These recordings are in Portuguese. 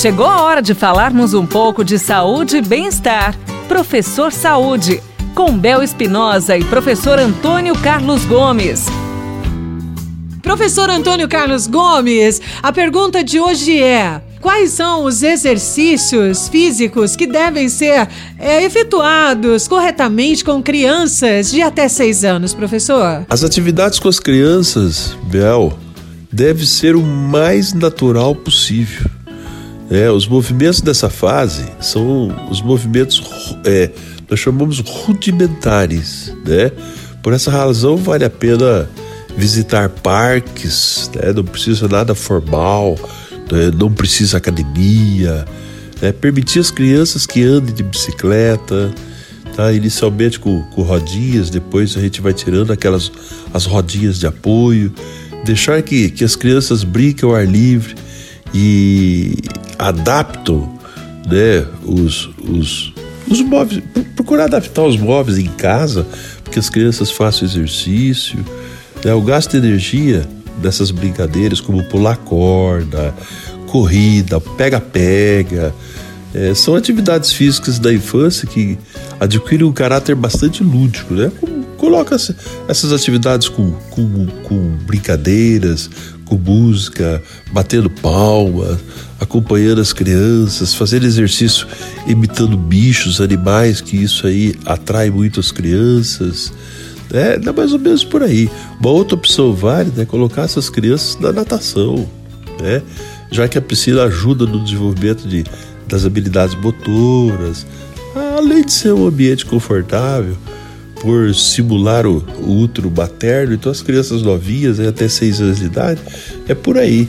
Chegou a hora de falarmos um pouco de saúde e bem-estar. Professor Saúde, com Bel Espinosa e professor Antônio Carlos Gomes. Professor Antônio Carlos Gomes, a pergunta de hoje é: Quais são os exercícios físicos que devem ser é, efetuados corretamente com crianças de até seis anos, professor? As atividades com as crianças, Bel, deve ser o mais natural possível. É, os movimentos dessa fase são os movimentos é, nós chamamos rudimentares, né? Por essa razão vale a pena visitar parques, né? não precisa nada formal, né? não precisa academia, né? permitir as crianças que andem de bicicleta, tá? Inicialmente com, com rodinhas, depois a gente vai tirando aquelas as rodinhas de apoio, deixar que, que as crianças brinquem ao ar livre e adaptam né, os, os, os móveis, procurar adaptar os móveis em casa, porque as crianças façam exercício. Né, o gasto de energia dessas brincadeiras, como pular corda, corrida, pega-pega, é, são atividades físicas da infância que adquirem um caráter bastante lúdico, né? Coloca essas atividades com, com, com brincadeiras, com música, batendo palmas, acompanhando as crianças, fazendo exercício imitando bichos, animais, que isso aí atrai muito as crianças. É, é mais ou menos por aí. Uma outra opção válida é colocar essas crianças na natação, né? já que a piscina ajuda no desenvolvimento de, das habilidades motoras, além de ser um ambiente confortável, por simular o, o útero materno, então as crianças novinhas, né, até seis anos de idade, é por aí.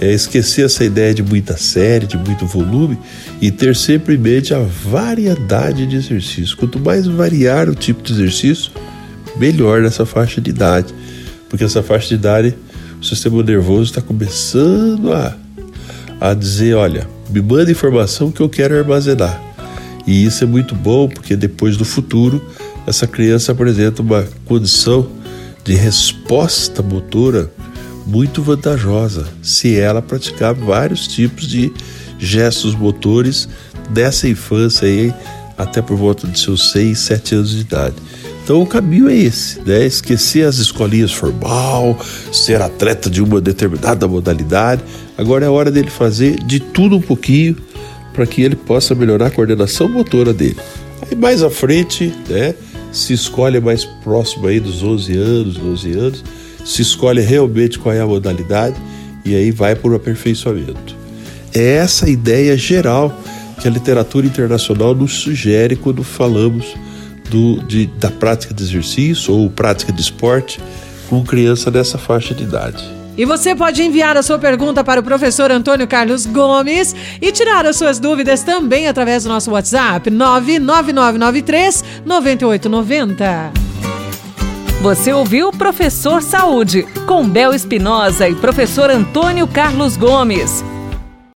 É esquecer essa ideia de muita série, de muito volume e ter sempre em mente a variedade de exercícios. Quanto mais variar o tipo de exercício, melhor nessa faixa de idade, porque essa faixa de idade o sistema nervoso está começando a, a dizer: olha, me manda informação que eu quero armazenar. E isso é muito bom porque depois do futuro essa criança apresenta uma condição de resposta motora muito vantajosa se ela praticar vários tipos de gestos motores dessa infância aí até por volta de seus 6, 7 anos de idade. Então o caminho é esse, né? Esquecer as escolinhas formal, ser atleta de uma determinada modalidade. Agora é hora dele fazer de tudo um pouquinho para que ele possa melhorar a coordenação motora dele. Aí mais à frente, né? se escolhe mais próximo aí dos 11 anos, 12 anos, se escolhe realmente qual é a modalidade e aí vai para o aperfeiçoamento. É essa a ideia geral que a literatura internacional nos sugere quando falamos do, de, da prática de exercício ou prática de esporte com criança dessa faixa de idade. E você pode enviar a sua pergunta para o professor Antônio Carlos Gomes e tirar as suas dúvidas também através do nosso WhatsApp 99993 9890. Você ouviu Professor Saúde, com Bel Espinosa e professor Antônio Carlos Gomes.